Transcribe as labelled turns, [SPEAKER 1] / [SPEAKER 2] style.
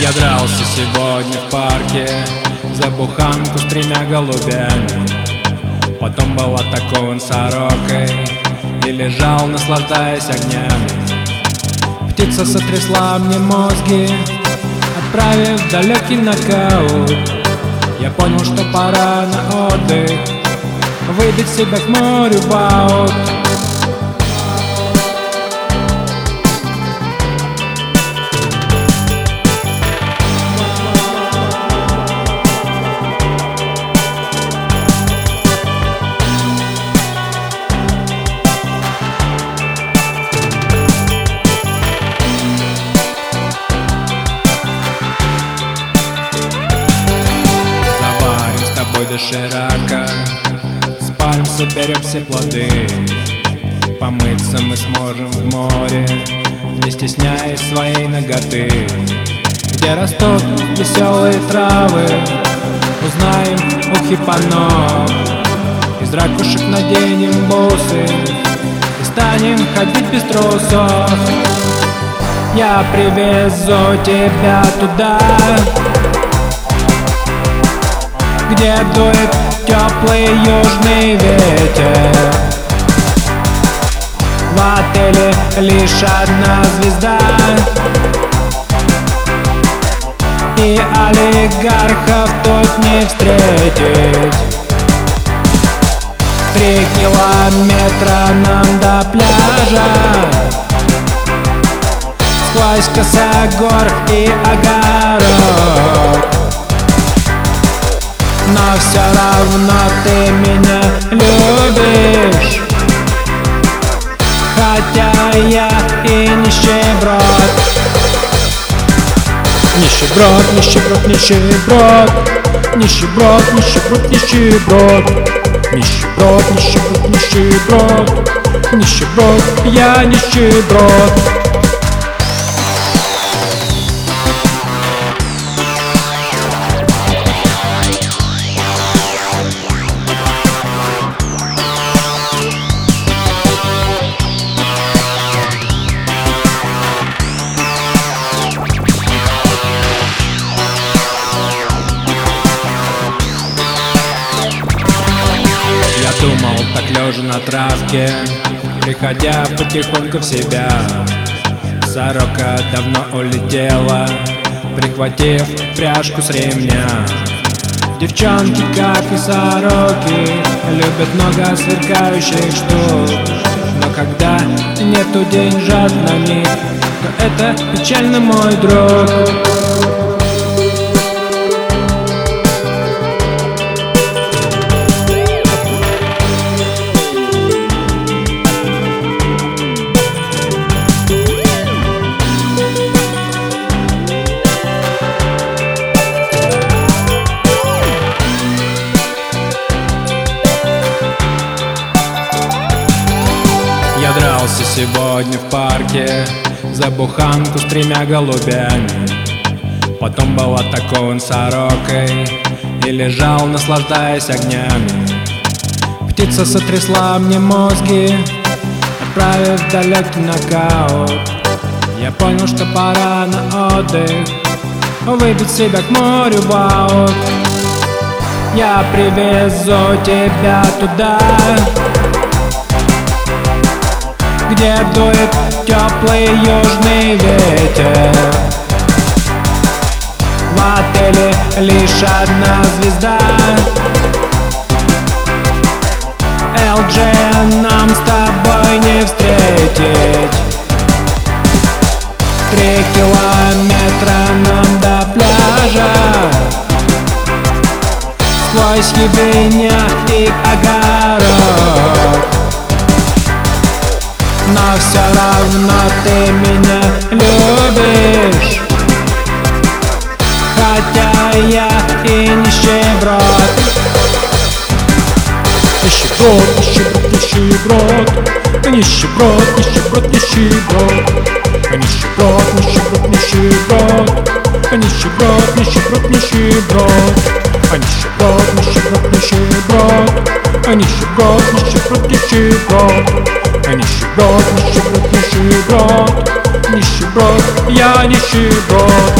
[SPEAKER 1] Я дрался сегодня в парке За буханку с тремя голубями. Потом был атакован сорокой И лежал, наслаждаясь огнями. Птица сотрясла мне мозги Отправив далекий нокаут. Я понял, что пора на отдых Выбить себя к морю в аут с доширака Спалим, соберем все плоды Помыться мы сможем в море Не стесняясь своей ноготы. Где растут веселые травы Узнаем у хипано Из ракушек наденем бусы И станем ходить без трусов. Я привезу тебя туда где дует теплый южный ветер. В отеле лишь одна звезда. И олигархов тут не встретить. Три километра нам до пляжа. Сквозь косогор и огород все равно ты меня любишь. Хотя я и нищеброд. Нищеброд, нищеброд, нищеброд. Нищеброд, нищеброд, нищеброд. Нищеброд, нищеброд, нищеброд. Нищеброд, я нищеброд лежа на травке. Приходя потихоньку в себя Сорока давно улетела Прихватив пряжку с ремня. Девчонки, как и сороки Любят много сверкающих штук. Но когда нету деньжат на них То это печально, мой друг Я дрался сегодня в парке За буханку с тремя голубями. Потом был атакован сорокой И лежал, наслаждаясь огнями. Птица сотрясла мне мозги Отправив в далекий нокаут. Я понял, что пора на отдых Выбить себя к морю в аут. Я привезу тебя туда где дует теплый южный ветер. В отеле лишь одна звезда. LG нам с тобой не встретить. Три километра нам до пляжа. Сквозь ебеня и огород но все равно ты меня любишь Хотя я и нищеброд
[SPEAKER 2] Нищеброд, нищеброд, нищеброд Нищеброд, нищеброд, нищеброд Нищеброд, нищеброд, нищеброд Нищеброд, нищеброд, нищеброд Нищеброд, нищеброд, нищеброд а нищеброд, нищеброд, нищеброд, а нищеброд, нищеброд, нищеброд, нищеброд, я нищеброд.